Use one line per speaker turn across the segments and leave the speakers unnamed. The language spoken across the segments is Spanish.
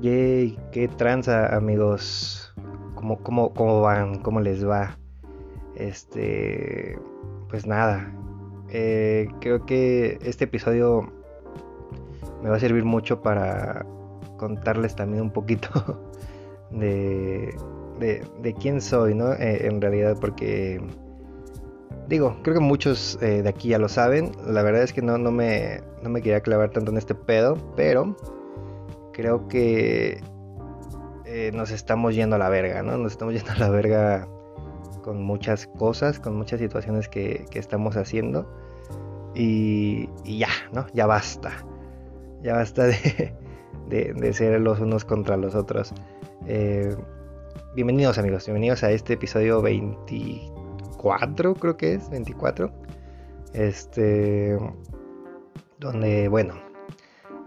Yay, qué tranza, amigos. ¿Cómo, cómo, cómo van? ¿Cómo les va? Este. Pues nada. Eh, creo que este episodio me va a servir mucho para contarles también un poquito de, de, quién soy, ¿no? Eh, en realidad, porque. Digo, creo que muchos eh, de aquí ya lo saben. La verdad es que no, no, me, no me quería clavar tanto en este pedo, pero creo que eh, nos estamos yendo a la verga, ¿no? Nos estamos yendo a la verga con muchas cosas, con muchas situaciones que, estamos haciendo. Y, ya, ¿no? Ya basta. Ya basta de, de, ser los unos contra los otros. Eh, bienvenidos amigos, bienvenidos a este episodio 24, creo que es, 24. Este, donde, bueno,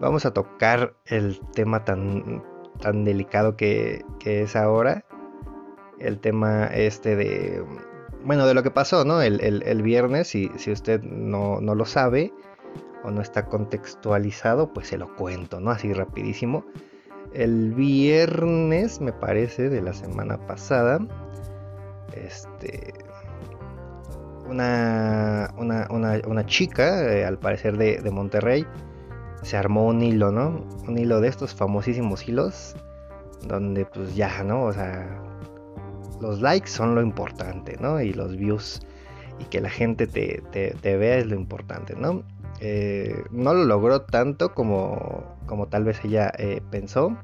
vamos a tocar el tema tan, tan delicado que, es ahora. El tema este de... Bueno, de lo que pasó, ¿no? El, viernes, si, si usted no, lo sabe o no está contextualizado, pues se lo cuento, ¿no? Así rapidísimo. El viernes, me parece, de la semana pasada, este, una, una, chica, eh, al parecer de, de Monterrey, se armó un hilo, ¿no? Un hilo de estos famosísimos hilos, donde pues ya, ¿no? O sea, los likes son lo importante, ¿no? Y los views y que la gente te, vea es lo importante, ¿no? Eh, no lo logró tanto como, como tal vez ella eh, pensó.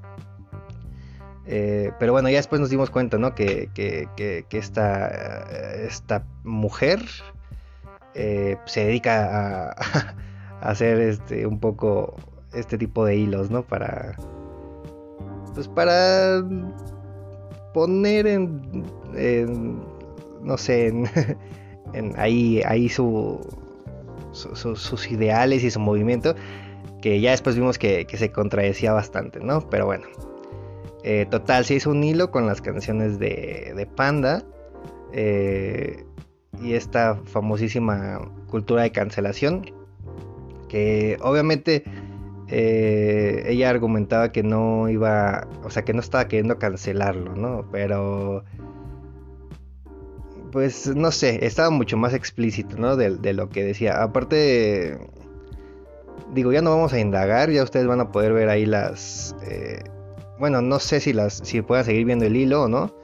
Eh, pero bueno, ya después nos dimos cuenta, ¿no? Que, que, esta, esta mujer se dedica a, hacer este un poco este tipo de hilos, ¿no? Para pues para poner en, no sé, en, ahí ahí su, sus ideales y su movimiento que ya después vimos que, se contradecía bastante, ¿no? Pero bueno. Eh, total, se hizo un hilo con las canciones de, de Panda. Eh, y esta famosísima cultura de cancelación que obviamente eh, ella argumentaba que no iba, o sea, que no estaba queriendo cancelarlo, ¿no? Pero, pues, no sé, estaba mucho más explícito, ¿no? De, lo que decía. Aparte, digo, ya no vamos a indagar, ya ustedes van a poder ver ahí las... Eh, bueno, no sé si las si puedan seguir viendo el hilo o no.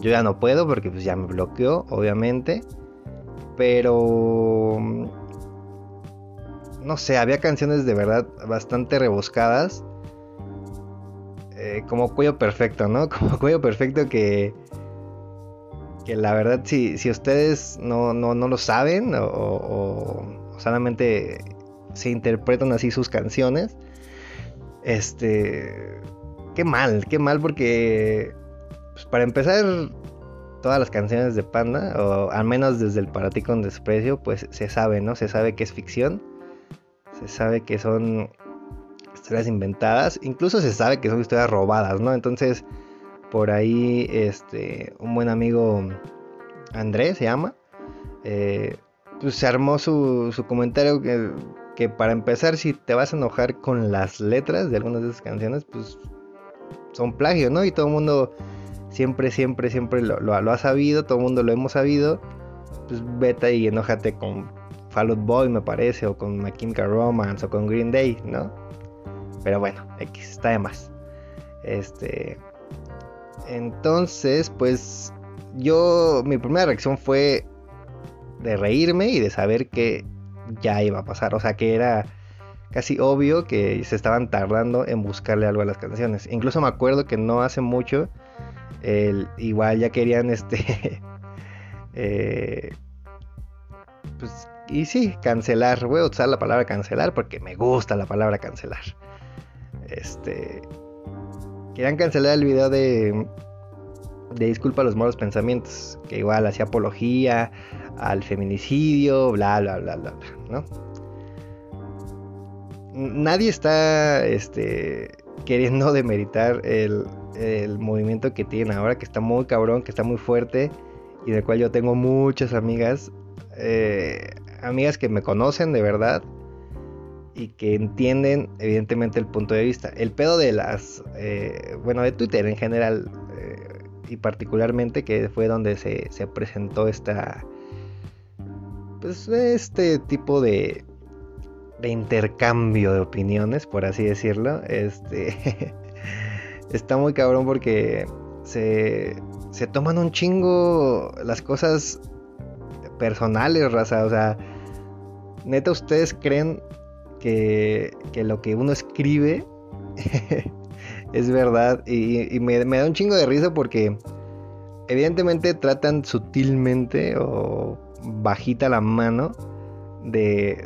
Yo ya no puedo porque pues ya me bloqueó, obviamente. Pero no sé, había canciones de verdad bastante rebuscadas. Eh, como cuello perfecto, ¿no? Como cuello perfecto que. Que la verdad, si, si ustedes no, no, lo saben o, solamente se interpretan así sus canciones, este. Qué mal, qué mal porque. Pues para empezar, todas las canciones de Panda, o al menos desde el Para ti con desprecio, pues se sabe, ¿no? Se sabe que es ficción se sabe que son historias inventadas, incluso se sabe que son historias robadas, ¿no? Entonces, por ahí, este, un buen amigo, Andrés se llama, eh, pues se armó su, comentario que, que, para empezar, si te vas a enojar con las letras de algunas de esas canciones, pues son plagio, ¿no? Y todo el mundo siempre, siempre, siempre lo, lo, ha sabido, todo el mundo lo hemos sabido, pues vete y enójate con Fall Out Boy me parece, o con My Chemical Romance, o con Green Day, ¿no? Pero bueno, X, está de más. Este. Entonces, pues. Yo. Mi primera reacción fue. De reírme y de saber que ya iba a pasar. O sea, que era casi obvio que se estaban tardando en buscarle algo a las canciones. Incluso me acuerdo que no hace mucho. Igual ya querían este. eh, pues y sí, cancelar. Voy a usar la palabra cancelar porque me gusta la palabra cancelar. Este. Querían cancelar el video de. De disculpa a los malos pensamientos. Que igual hacía apología al feminicidio, bla, bla, bla, bla, bla, ¿no? Nadie está este, queriendo demeritar el, el movimiento que tiene ahora, que está muy cabrón, que está muy fuerte y del cual yo tengo muchas amigas. Eh, amigas que me conocen de verdad y que entienden evidentemente el punto de vista. El pedo de las, eh, bueno, de Twitter en general eh, y particularmente que fue donde se, se, presentó esta, pues este tipo de, de intercambio de opiniones, por así decirlo, este, está muy cabrón porque se, se toman un chingo las cosas personales, raza, o sea, neta ustedes creen que, lo que uno escribe es verdad. Y, me, da un chingo de risa porque evidentemente tratan sutilmente o bajita la mano de,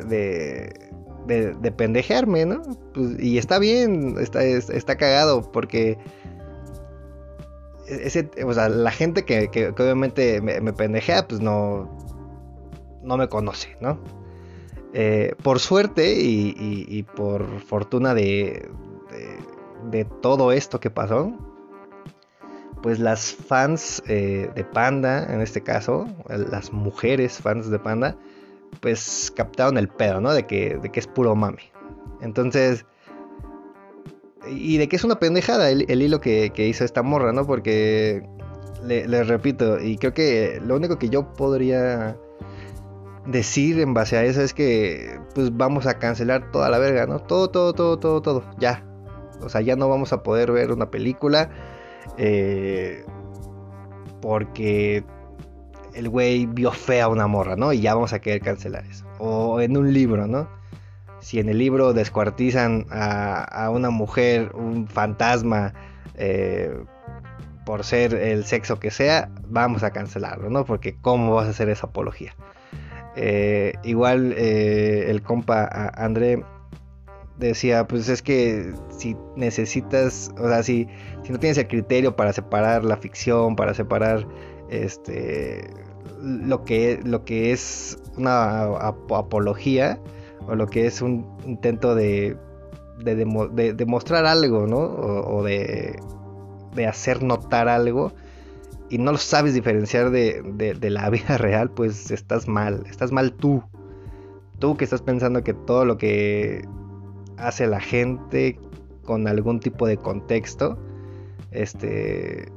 de, de, pendejearme, ¿no? Pues, y está bien, está, está cagado porque... Ese, o sea, la gente que, que, obviamente me, me, pendejea, pues no, no me conoce, ¿no? Eh, por suerte y, por fortuna de, todo esto que pasó, pues las fans eh, de Panda, en este caso, las mujeres fans de Panda, pues captaron el pedo, ¿no? De que, es puro mami. Entonces, y de que es una pendejada el, hilo que, hizo esta morra, ¿no? Porque, les repito, y creo que lo único que yo podría decir en base a eso es que pues vamos a cancelar toda la verga, ¿no? Todo, todo, todo, todo, todo, ya. O sea, ya no vamos a poder ver una película eh, porque el güey vio fea a una morra, ¿no? Y ya vamos a querer cancelar eso. O en un libro, ¿no? Si en el libro descuartizan a, una mujer, un fantasma, eh, por ser el sexo que sea, vamos a cancelarlo, ¿no? Porque ¿cómo vas a hacer esa apología? Eh, igual eh, el compa André decía, pues es que si necesitas, o sea, si, si no tienes el criterio para separar la ficción, para separar este lo que, lo que es una apología o lo que es un intento de, de, demostrar algo, ¿no? O, de, de hacer notar algo, y no lo sabes diferenciar de, la vida real, pues estás mal, estás mal tú. Tú que estás pensando que todo lo que hace la gente con algún tipo de contexto, este,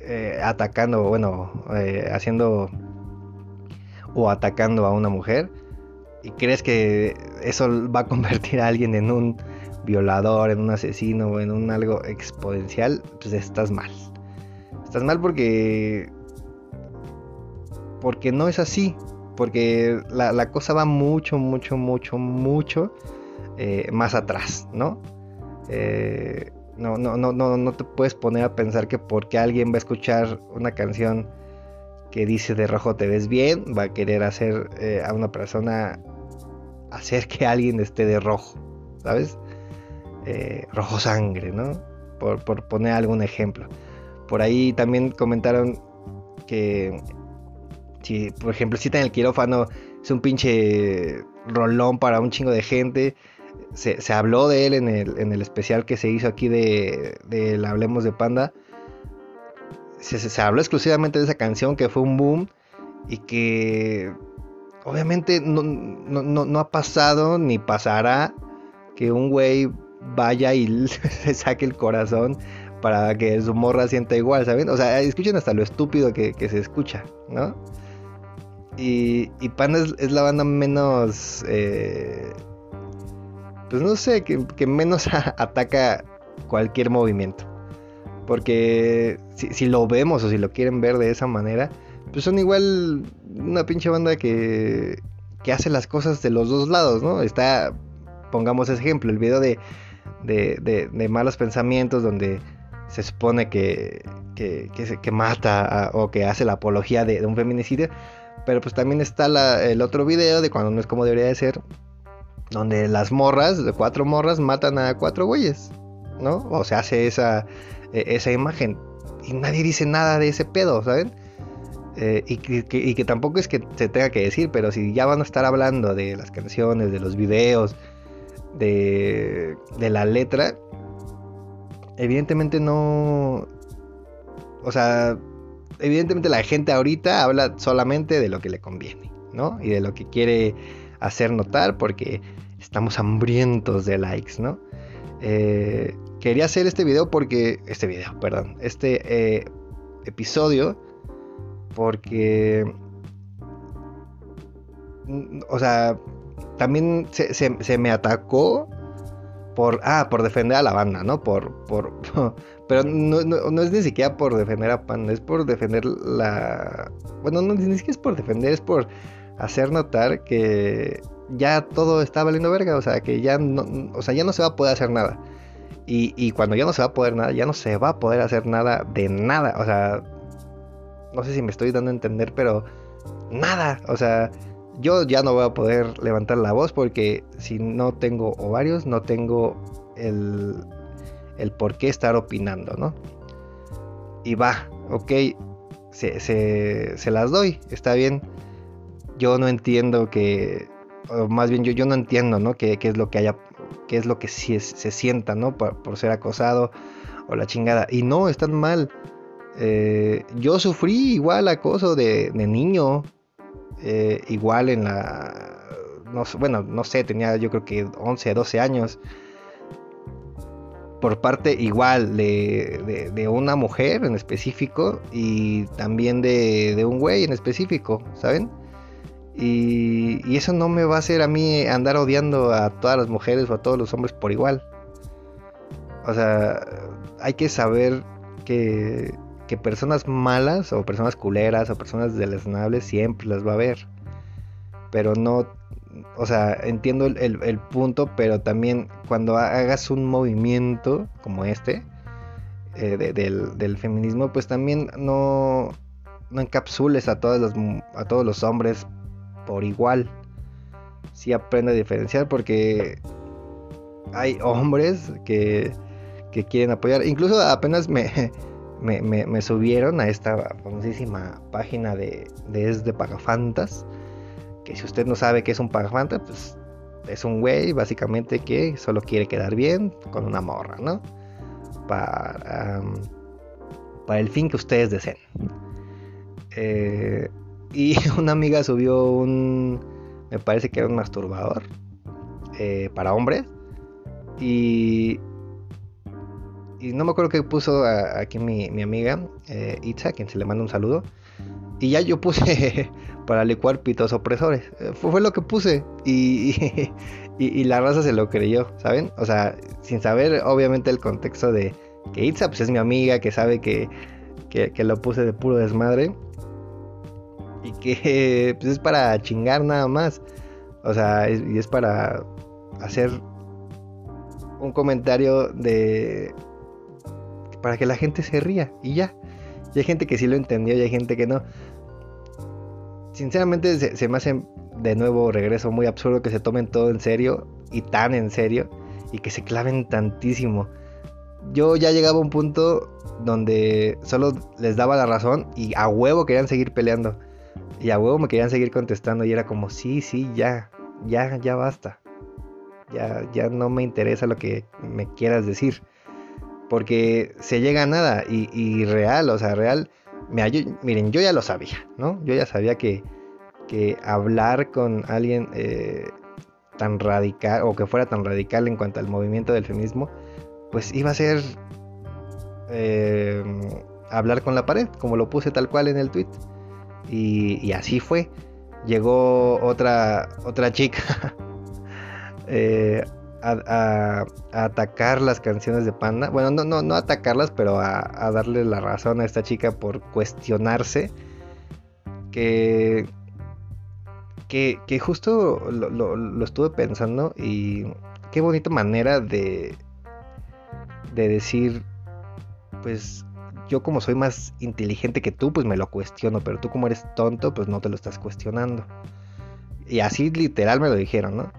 eh, atacando, bueno, eh, haciendo o atacando a una mujer, y crees que eso va a convertir a alguien en un violador, en un asesino o en un algo exponencial, pues estás mal. Estás mal porque. Porque no es así. Porque la, cosa va mucho, mucho, mucho, mucho eh, más atrás, ¿no? Eh, no, no, no, no, no te puedes poner a pensar que porque alguien va a escuchar una canción que dice de rojo te ves bien, va a querer hacer eh, a una persona hacer que alguien esté de rojo, ¿sabes? rojo sangre, ¿no? Por, por poner algún ejemplo. Por ahí también comentaron que si, por ejemplo, si en el quirófano es un pinche rolón para un chingo de gente. Se, habló de él en el, especial que se hizo aquí de, de Hablemos de Panda. Se, habló exclusivamente de esa canción que fue un boom y que obviamente no, no ha pasado ni pasará que un güey vaya y se saque el corazón para que su morra sienta igual, ¿saben? O sea, escuchen hasta lo estúpido que, se escucha, ¿no? Y, y Panda es, la banda menos... Eh, pues no sé, que, menos ataca cualquier movimiento. Porque si, lo vemos o si lo quieren ver de esa manera, pues son igual una pinche banda que, que hace las cosas de los dos lados, ¿no? Está, pongamos ese ejemplo, el video de, de, de malos pensamientos donde se supone que, que, mata o que hace la apología de, un feminicidio. Pero pues también está el otro video de cuando no es como debería de ser. Donde las morras, cuatro morras, matan a cuatro güeyes. ¿No? O se hace esa, e, esa imagen. Y nadie dice nada de ese pedo, ¿saben? Eh, y, que, tampoco es que se tenga que decir, pero si ya van a estar hablando de las canciones, de los videos, de, de la letra, evidentemente no... O sea, evidentemente la gente ahorita habla solamente de lo que le conviene, ¿no? Y de lo que quiere hacer notar porque estamos hambrientos de likes, ¿no? Eh, quería hacer este video porque, este video, perdón, este eh, episodio porque, o sea, también se, me atacó por, ah, por defender a la banda, ¿no? Por, por, pero no, no, es ni siquiera por defender a Panda, es por defender la, bueno, no, ni siquiera es por defender, es por hacer notar que ya todo está valiendo verga, o sea, que ya no, o sea, ya no se va a poder hacer nada. Y, y cuando ya no se va a poder nada, ya no se va a poder hacer nada de nada, o sea, no sé si me estoy dando a entender, pero nada, o sea, yo ya no voy a poder levantar la voz porque si no tengo ovarios, no tengo el, el por qué estar opinando, ¿no? Y va, ok, se, se, las doy, está bien. Yo no entiendo que, o más bien yo, yo no entiendo, ¿no? ¿Qué, es lo que haya, qué es lo que se, se sienta, ¿no? Por, por, ser acosado o la chingada. Y no, están mal. Eh, yo sufrí igual acoso de, niño, eh, igual en la, no, bueno, no sé, tenía yo creo que 11, 12 años, por parte igual de, una mujer en específico y también de, un güey en específico, ¿saben? Y, y, eso no me va a hacer a mí andar odiando a todas las mujeres o a todos los hombres por igual. O sea, hay que saber que que personas malas o personas culeras o personas deleznables siempre las va a haber. Pero no, o sea, entiendo el, punto, pero también cuando hagas un movimiento como este eh, del, feminismo, pues también no, no encapsules a todos, los, a todos los hombres por igual. Sí aprende a diferenciar porque hay hombres que, que quieren apoyar. Incluso apenas me, me, subieron a esta famosísima página de, Es de Pagafantas. Que si usted no sabe qué es un Pagafanta, pues es un güey básicamente que solo quiere quedar bien con una morra, ¿no? Para, para el fin que ustedes deseen. Eh, y una amiga subió un, me parece que era un masturbador eh, para hombres. Y, y no me acuerdo que puso aquí mi, amiga eh, Itza, quien se le manda un saludo. Y ya yo puse para licuar pitos opresores. Eh, fue, lo que puse. Y, y, la raza se lo creyó, ¿saben? O sea, sin saber obviamente el contexto de que Itza pues, es mi amiga, que sabe que, que, lo puse de puro desmadre. Y que pues, es para chingar nada más. O sea, y es para hacer un comentario de para que la gente se ría y ya. Y hay gente que sí lo entendió y hay gente que no. Sinceramente se, me hace de nuevo regreso muy absurdo que se tomen todo en serio y tan en serio y que se claven tantísimo. Yo ya llegaba a un punto donde solo les daba la razón y a huevo querían seguir peleando. Y a huevo me querían seguir contestando y era como, sí, sí, ya, ya, ya basta. Ya, ya no me interesa lo que me quieras decir porque se llega a nada y, real, o sea, real, miren, yo ya lo sabía, ¿no? Yo ya sabía que, que hablar con alguien eh, tan radical o que fuera tan radical en cuanto al movimiento del feminismo, pues iba a ser eh, hablar con la pared, como lo puse tal cual en el tweet. Y, así fue. Llegó otra, otra chica eh, a, atacar las canciones de Panda. Bueno, no, no, no atacarlas, pero a, darle la razón a esta chica por cuestionarse. Que, que, justo lo, estuve pensando y qué bonita manera de, de decir, pues yo como soy más inteligente que tú, pues me lo cuestiono, pero tú como eres tonto, pues no te lo estás cuestionando. Y así literal me lo dijeron, ¿no?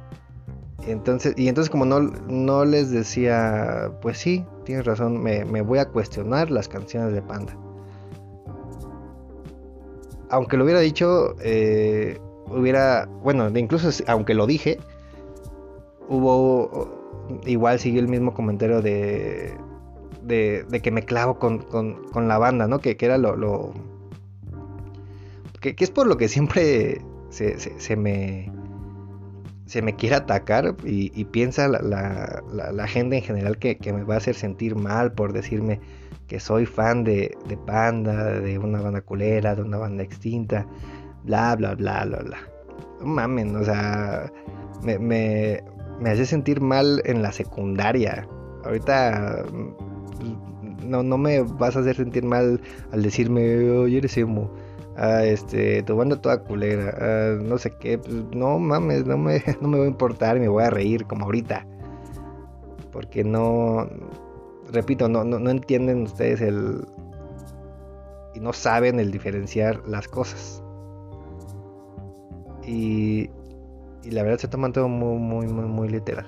Entonces, y entonces como no, no les decía, pues sí, tienes razón, me, voy a cuestionar las canciones de Panda. Aunque lo hubiera dicho, eh, hubiera, bueno, incluso aunque lo dije, hubo, igual siguió el mismo comentario de, de, que me clavo con, la banda, ¿no? Que, que era lo... que, es por lo que siempre se, se me se me quiere atacar y, piensa la, gente en general que, me va a hacer sentir mal por decirme que soy fan de, de Panda, de una banda culera, de una banda extinta, bla, bla, bla, bla, bla. No mamen, o sea, me, me, me hace sentir mal en la secundaria. Ahorita mm, no, no me vas a hacer sentir mal al decirme, oye, eres emo ah, este, tu banda toda culera, no sé qué, pues, no mames, no me, no me va a importar, me voy a reír como ahorita. Porque no, repito, no, no, entienden ustedes el... y no saben el diferenciar las cosas. Y, y la verdad se toman todo muy, muy, muy, muy literal.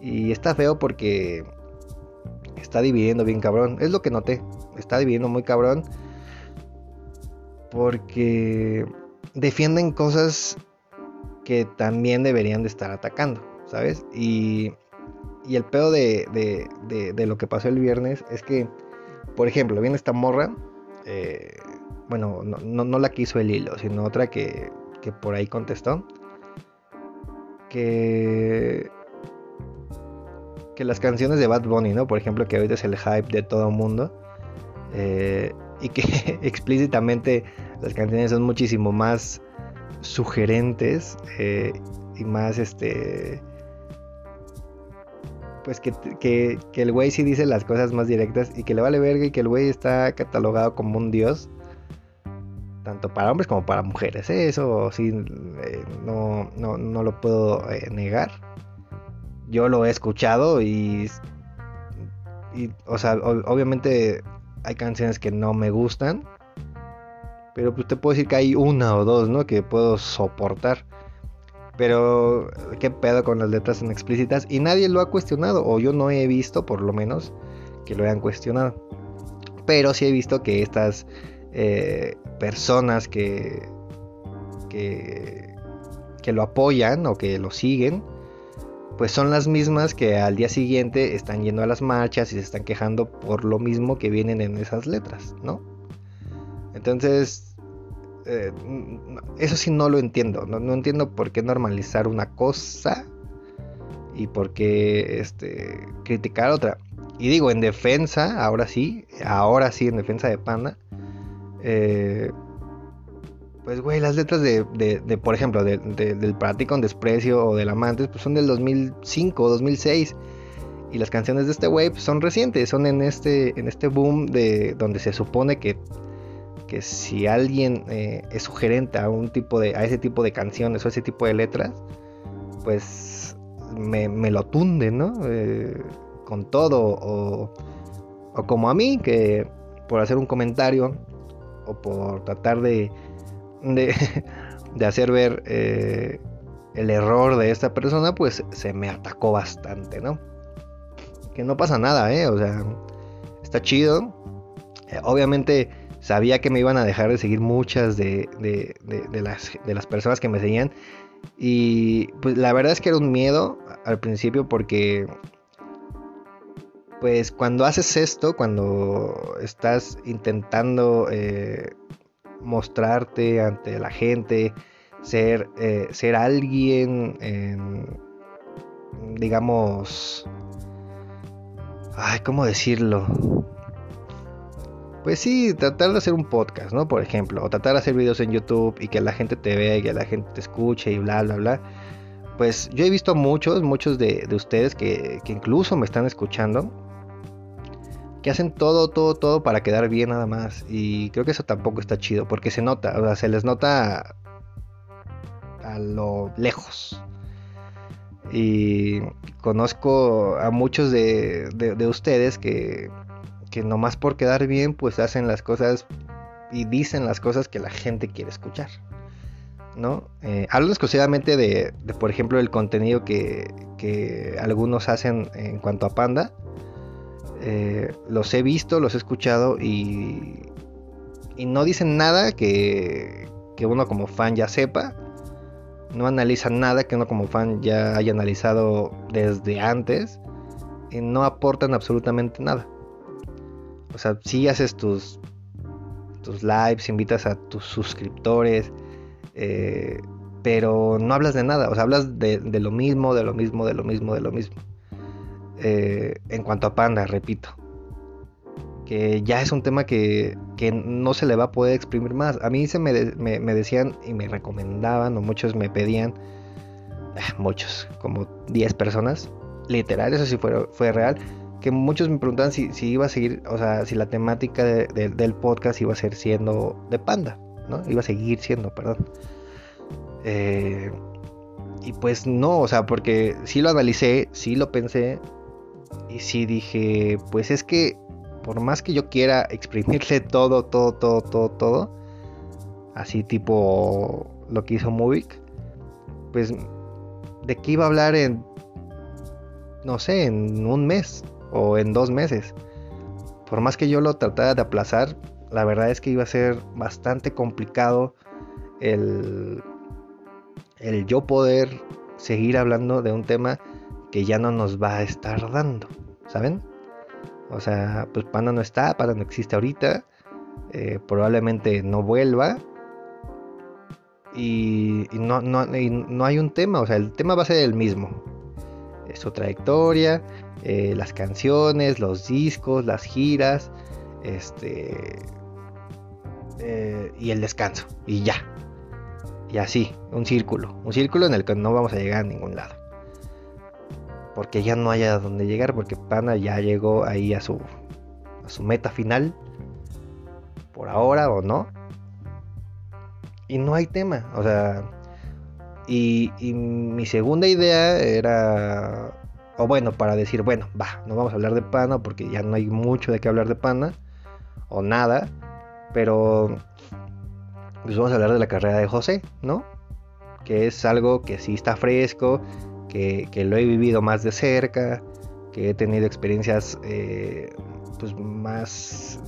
Y está feo porque está dividiendo bien cabrón. Es lo que noté. Está dividiendo muy cabrón porque defienden cosas que también deberían de estar atacando, ¿sabes? Y, y el pedo de, de, de, lo que pasó el viernes es que, por ejemplo, viene esta morra, eh, bueno, no, no, la quiso el hilo, sino otra que, que por ahí contestó, que que las canciones de Bad Bunny, ¿no? Por ejemplo, que ahorita es el hype de todo el mundo. Eh, y que explícitamente las canciones son muchísimo más sugerentes eh, y más este pues que, que, el güey sí dice las cosas más directas y que le vale verga y que el güey está catalogado como un dios tanto para hombres como para mujeres ¿eh? eso sí eh, no, no, no, lo puedo negar yo lo he escuchado y, y o sea obviamente hay canciones que no me gustan. Pero pues te puedo decir que hay una o dos, ¿no? Que puedo soportar. Pero qué pedo con las letras explícitas. Y nadie lo ha cuestionado. O yo no he visto, por lo menos, que lo hayan cuestionado. Pero sí he visto que estas eh, personas que, que, que lo apoyan o que lo siguen pues son las mismas que al día siguiente están yendo a las marchas y se están quejando por lo mismo que vienen en esas letras, ¿no? Entonces, eh, eso sí no lo entiendo, no, entiendo por qué normalizar una cosa y por qué este, criticar otra. Y digo, en defensa, ahora sí, ahora sí, en defensa de Panda, eh, pues, güey, las letras de, de, por ejemplo, de, del Para ti con desprecio o del Amantes, pues son del 2005 o 2006. Y las canciones de este güey pues, son recientes, son en este, en este boom de donde se supone que, que si alguien eh, es sugerente a un tipo de, a ese tipo de canciones o ese tipo de letras, pues me, lo tunde, ¿no? Eh, con todo. O, o como a mí, que por hacer un comentario o por tratar de de, hacer ver eh, el error de esta persona, pues se me atacó bastante, ¿no? Que no pasa nada, ¿eh? O sea, está chido. Eh, obviamente sabía que me iban a dejar de seguir muchas de, de, las, de las personas que me seguían. Y pues la verdad es que era un miedo al principio porque pues cuando haces esto, cuando estás intentando eh, mostrarte ante la gente, ser, eh, ser alguien, digamos, ay, ¿cómo decirlo? Pues sí, tratar de hacer un podcast, ¿no? Por ejemplo, o tratar de hacer videos en YouTube y que la gente te vea y que la gente te escuche y bla, bla, bla. Pues yo he visto muchos, muchos de, ustedes que, que incluso me están escuchando que hacen todo, todo, todo para quedar bien nada más. Y creo que eso tampoco está chido, porque se nota, o sea, se les nota a lo lejos. Y conozco a muchos de, de, ustedes que, que nomás por quedar bien, pues hacen las cosas y dicen las cosas que la gente quiere escuchar. ¿no? Eh, hablo exclusivamente de, de, por ejemplo, el contenido que, que algunos hacen en cuanto a Panda eh, los he visto, los he escuchado y, y no dicen nada que, que uno como fan ya sepa. No analizan nada que uno como fan ya haya analizado desde antes. Y no aportan absolutamente nada. O sea, si haces tus, tus lives, invitas a tus suscriptores, eh, pero no hablas de nada, o sea, hablas de, lo mismo, de lo mismo, de lo mismo, de lo mismo. Eh, en cuanto a Panda, repito, que ya es un tema que, no se le va a poder exprimir más. A mí se me, decían y me recomendaban, o muchos me pedían, ah, muchos, como 10 personas, literal, eso sí fue, fue real, que muchos me preguntaban si, iba a seguir, o sea, si la temática del podcast iba a ser siendo de Panda, ¿no? Iba a seguir siendo, perdón. Eh, y pues no, o sea, porque sí lo analicé, sí lo pensé y sí dije, pues es que por más que yo quiera exprimirle todo, todo, todo, todo, todo, así tipo lo que hizo Movic, pues de qué iba a hablar en, no sé, en un mes o en dos meses. Por más que yo lo tratara de aplazar, la verdad es que iba a ser bastante complicado el el yo poder seguir hablando de un tema que ya no nos va a estar dando, ¿saben? O sea, pues Panda no está, Panda no existe ahorita, eh, probablemente no vuelva y, no, no, hay un tema, o sea, el tema va a ser el mismo. Su trayectoria, eh, las canciones, los discos, las giras, este... Eh, y el descanso, y ya, y así, un círculo. Un círculo en el que no vamos a llegar a ningún lado. Porque ya no hay a dónde llegar. Porque Pana ya llegó ahí a su, a su meta final. Por ahora o no. Y no hay tema. O sea. Y, y mi segunda idea era. O bueno, para decir, bueno, va, no vamos a hablar de Pana porque ya no hay mucho de qué hablar de Pana. O nada. Pero pues vamos a hablar de la carrera de José, ¿no? Que es algo que sí está fresco, que, lo he vivido más de cerca, que he tenido experiencias eh, pues más,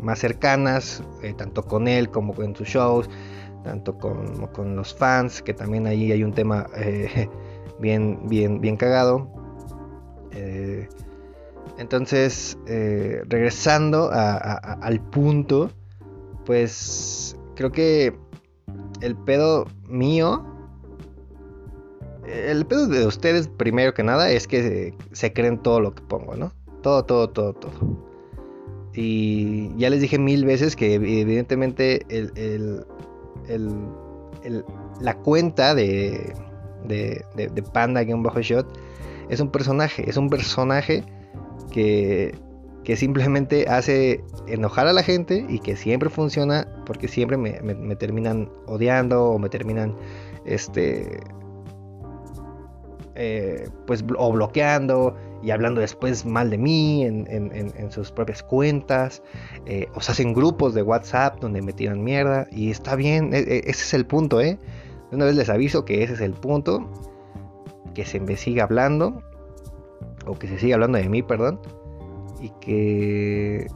más cercanas, eh, tanto con él como en sus shows, tanto con, con, los fans, que también ahí hay un tema eh, bien, bien, bien cagado. entonces, regresando al punto, pues creo que el pedo mío, el pedo de ustedes primero que nada es que se, creen todo lo que pongo, ¿no? Todo, todo, todo, todo. Y ya les dije mil veces que evidentemente la cuenta de, de, de, de Panda-Shot es un personaje, es un personaje que que simplemente hace enojar a la gente y que siempre funciona porque siempre me, terminan odiando o me terminan este eh, pues o bloqueando y hablando después mal de mí en, sus propias cuentas eh, o se hacen grupos de WhatsApp donde me tiran mierda y está bien, e, e, ese es el punto, ¿eh? Una vez les aviso que ese es el punto, que se me siga hablando o que se siga hablando de mí, perdón y que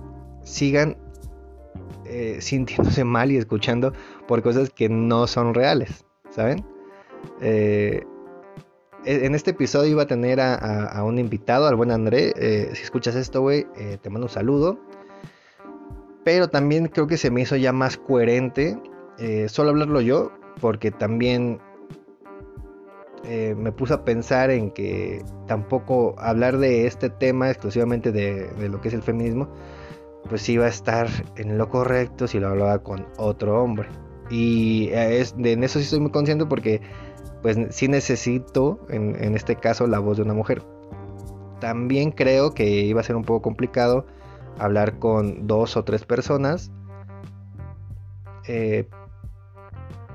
sigan eh, sintiéndose mal y escuchando por cosas que no son reales, ¿saben? Eh, en este episodio iba a tener a, un invitado, al buen André. Eh, si escuchas esto, güey, te mando un saludo. Pero también creo que se me hizo ya más coherente solo hablarlo yo, porque también eh, me puse a pensar en que tampoco hablar de este tema exclusivamente de, lo que es el feminismo, pues iba a estar en lo correcto si lo hablaba con otro hombre. Y eh, en eso sí estoy muy consciente porque pues sí necesito en, este caso la voz de una mujer. También creo que iba a ser un poco complicado hablar con dos o tres personas eh,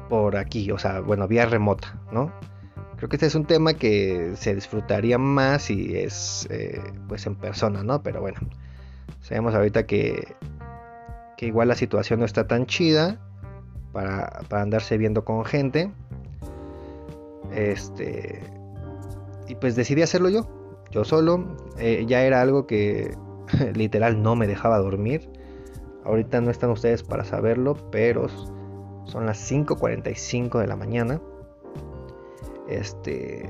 por aquí, o sea, bueno, vía remota, ¿no? Creo que este es un tema que se disfrutaría más si es eh, pues en persona, ¿no? Pero bueno, sabemos ahorita que, que igual la situación no está tan chida para, andarse viendo con gente. Este. Y pues decidí hacerlo yo, yo solo. Eh, ya era algo que literal no me dejaba dormir. Ahorita no están ustedes para saberlo, pero son las 5.45 de la mañana este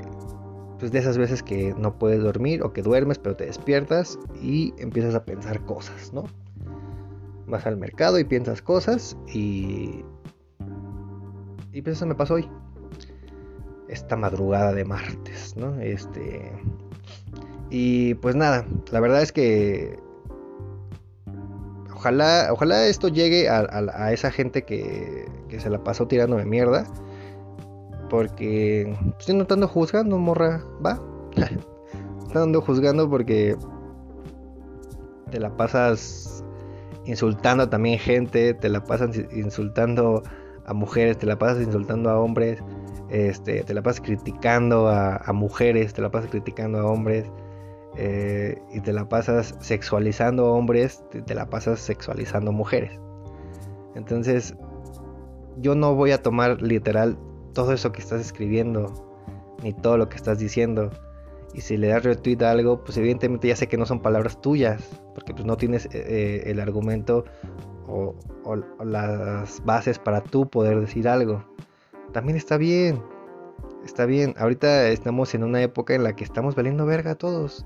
pues de esas veces que no puedes dormir o que duermes pero te despiertas y empiezas a pensar cosas, ¿no? Vas al mercado y piensas cosas y y pues eso me pasó hoy. Esta madrugada de martes, ¿no? Este y pues nada, la verdad es que ojalá, ojalá esto llegue a, esa gente que, que, se la pasó tirando de mierda. Porque estoy notando juzgando, morra, ¿va? estoy juzgando porque te la pasas insultando también gente, te la pasas insultando a mujeres, te la pasas insultando a hombres, este, te la pasas criticando a, mujeres, te la pasas criticando a hombres, eh, y te la pasas sexualizando a hombres, te, la pasas sexualizando a mujeres. Entonces, yo no voy a tomar literal todo eso que estás escribiendo, ni todo lo que estás diciendo. Y si le das retweet a algo, pues evidentemente ya sé que no son palabras tuyas, porque pues no tienes eh, eh, el argumento o, las bases para tú poder decir algo. También está bien, está bien. Ahorita estamos en una época en la que estamos valiendo verga a todos.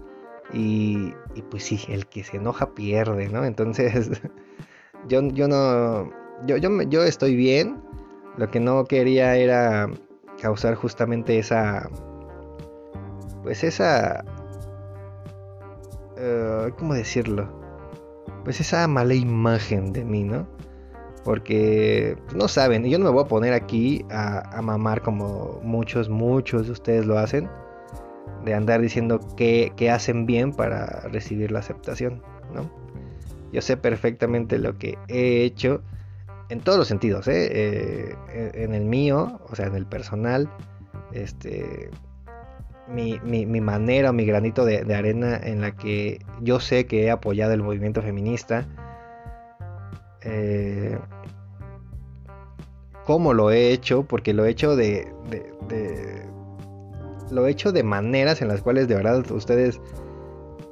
Y, y pues sí, el que se enoja pierde, ¿no? Entonces, yo, yo no, yo, yo, yo estoy bien. Lo que no quería era causar justamente esa pues esa... Uh, ¿Cómo decirlo? Pues esa mala imagen de mí, ¿no? Porque pues, no saben, yo no me voy a poner aquí a, mamar como muchos, muchos de ustedes lo hacen. De andar diciendo que, hacen bien para recibir la aceptación, ¿no? Yo sé perfectamente lo que he hecho en todos los sentidos, ¿eh? eh en el mío, o sea, en el personal, este, mi, mi, manera, mi granito de, arena en la que yo sé que he apoyado el movimiento feminista. Eh, ¿Cómo lo he hecho? Porque lo he hecho de, Lo he hecho de maneras en las cuales de verdad ustedes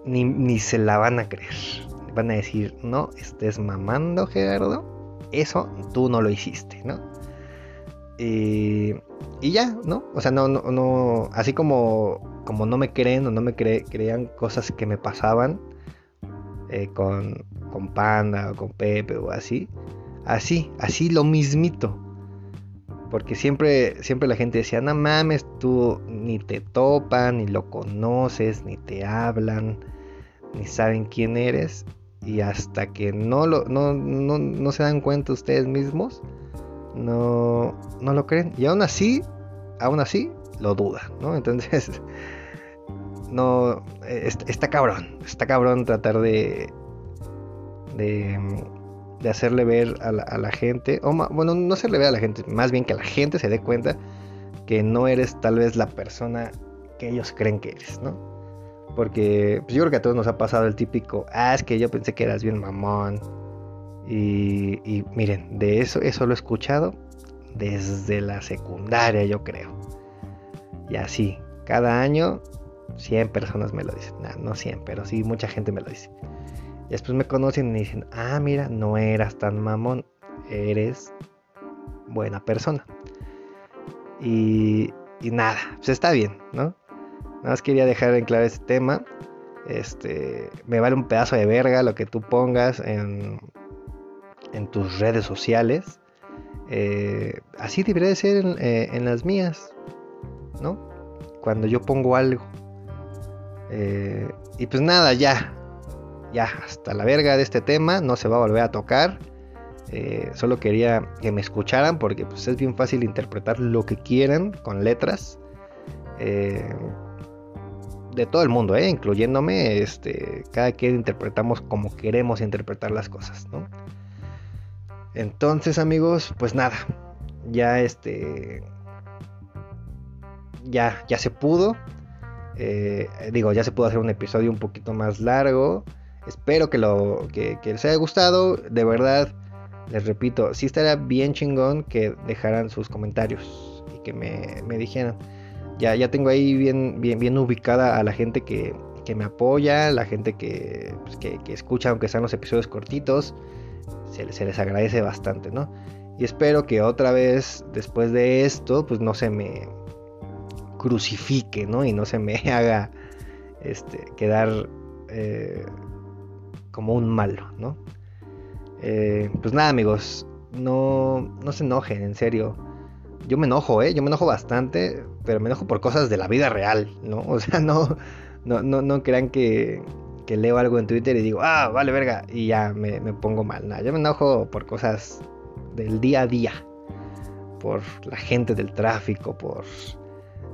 ni, ni se la van a creer. Van a decir, no estés mamando, Gerardo. Eso tú no lo hiciste, ¿no? Y, y ya, ¿no? O sea, no, no, no, así como, como no me creen o no me creían cosas que me pasaban eh, con, con Panda o con Pepe o así, así, así lo mismito. Porque siempre, siempre la gente decía, no mames, tú ni te topan, ni lo conoces, ni te hablan, ni saben quién eres. Y hasta que no, lo, no, no, no se dan cuenta ustedes mismos, no, no lo creen. Y aún así, aún así, lo duda, ¿no? Entonces, no, está, cabrón, está cabrón tratar de, de, de hacerle ver a la, gente, o bueno, no hacerle ver a la gente, más bien que la gente se dé cuenta que no eres tal vez la persona que ellos creen que eres, ¿no? Porque pues, yo creo que a todos nos ha pasado el típico, ah, es que yo pensé que eras bien mamón, y, miren, de eso, eso lo he escuchado desde la secundaria, yo creo. Y así, cada año 100 personas me lo dicen. no 100, pero sí mucha gente me lo dice. Después me conocen y dicen, ah, mira, no eras tan mamón, eres buena persona. Y, y nada, pues está bien, ¿no? Nada más quería dejar en claro este tema. Este, me vale un pedazo de verga lo que tú pongas en, en tus redes sociales. Eh, así debería de ser eh, en, las mías, ¿no? Cuando yo pongo algo. Eh, y pues nada, ya. Ya, hasta la verga de este tema. No se va a volver a tocar. solo quería que me escucharan porque pues, es bien fácil interpretar lo que quieran con letras. de todo el mundo, incluyéndome, este, cada quien interpretamos como queremos interpretar las cosas, ¿no? Entonces, amigos, pues nada. Ya este. Ya, ya se pudo. Eh, digo, ya se pudo hacer un episodio un poquito más largo. Espero que, lo, que, les haya gustado. De verdad, les repito, sí estaría bien chingón que dejaran sus comentarios y que me, me dijeran. Ya, ya tengo ahí bien, bien, bien ubicada a la gente que, que me apoya, la gente que, pues, que, escucha, aunque sean los episodios cortitos se, les agradece bastante, ¿no? Y espero que otra vez, después de esto, pues no se me crucifique, ¿no? Y no se me haga este, quedar eh, como un malo, ¿no? Eh, pues nada, amigos, no, no se enojen, en serio. yo me enojo, ¿eh? Yo me enojo bastante, pero me enojo por cosas de la vida real, ¿no? O sea, no, no, no, no crean que, que leo algo en Twitter y digo, ah, vale, verga, y ya me, me pongo mal. Nada, yo me enojo por cosas del día a día, por la gente del tráfico, por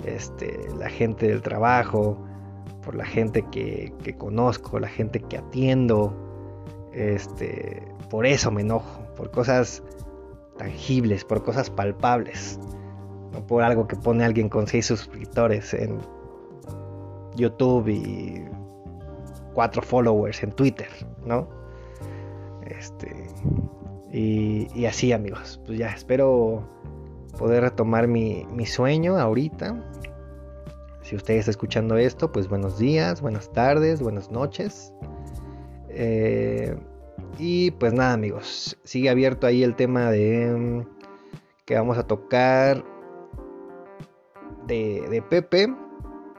este, la gente del trabajo, por la gente que, que conozco, la gente que atiendo. Este, por eso me enojo, por cosas tangibles, por cosas palpables, no por algo que pone alguien con 6 suscriptores en YouTube y 4 followers en Twitter, ¿no? Este, y, así amigos, pues ya espero poder retomar mi, sueño ahorita. Si usted está escuchando esto, pues buenos días, buenas tardes, buenas noches. Eh, y pues nada amigos, sigue abierto ahí el tema de mm, que vamos a tocar de, Pepe.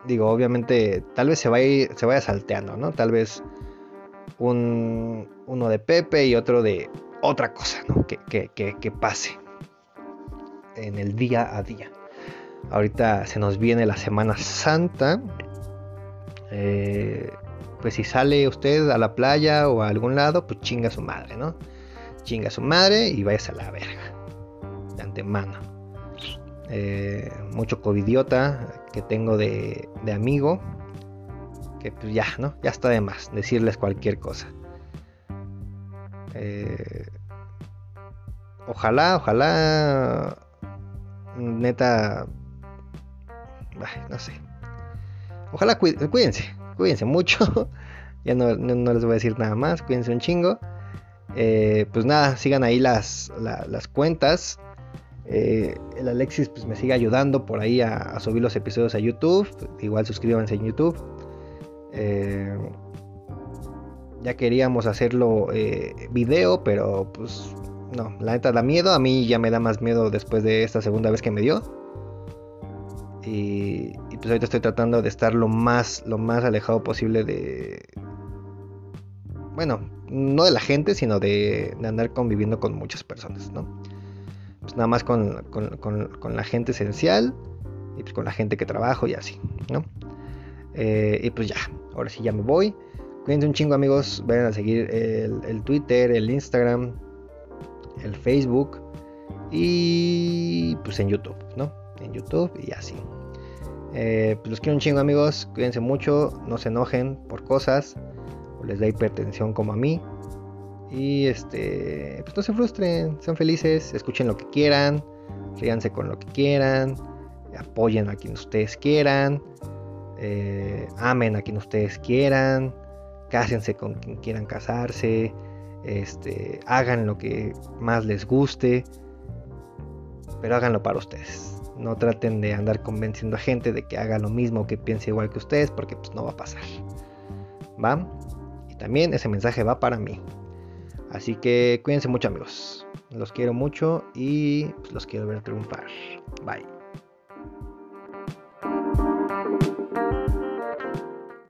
Digo, obviamente tal vez se vaya, se vaya salteando, ¿no? Tal vez un, uno de Pepe y otro de otra cosa, ¿no? Que, pase en el día a día. Ahorita se nos viene la Semana Santa. Eh, pues si sale usted a la playa o a algún lado, pues chinga su madre, ¿no? Chinga su madre y váyase a la verga. De antemano. Eh, mucho covidiota que tengo de, de amigo. Que pues ya, ¿no? Ya está de más decirles cualquier cosa. Eh, ojalá, ojalá. Neta. No sé. Ojalá cuídense cuídense mucho. ya no, les voy a decir nada más. Cuídense un chingo. Eh, pues nada, sigan ahí las, las cuentas. Eh, el Alexis pues me sigue ayudando por ahí a, subir los episodios a YouTube. Igual suscríbanse en YouTube. Eh, ya queríamos hacerlo video, pero pues no, la neta da miedo. A mí ya me da más miedo después de esta segunda vez que me dio. Y, pues ahorita estoy tratando de estar lo más, lo más alejado posible de... Bueno, no de la gente, sino de, andar conviviendo con muchas personas, ¿no? Pues nada más con, la gente esencial y pues con la gente que trabajo y así, ¿no? Eh, y pues ya, ahora sí ya me voy. Cuídense un chingo amigos, vayan a seguir el, el Twitter, el Instagram, el Facebook y pues en YouTube, ¿no? En YouTube y así. Eh, pues los quiero un chingo amigos, cuídense mucho, no se enojen por cosas, o les da hipertensión como a mí. Y este, pues no se frustren, sean felices, escuchen lo que quieran, ríanse con lo que quieran, apoyen a quien ustedes quieran, eh, amen a quien ustedes quieran, cásense con quien quieran casarse, este, hagan lo que más les guste, pero háganlo para ustedes. No traten de andar convenciendo a gente de que haga lo mismo, que piense igual que ustedes, porque pues no va a pasar. ¿Va? Y también ese mensaje va para mí. Así que cuídense mucho amigos. Los quiero mucho y pues, los quiero ver triunfar. Bye.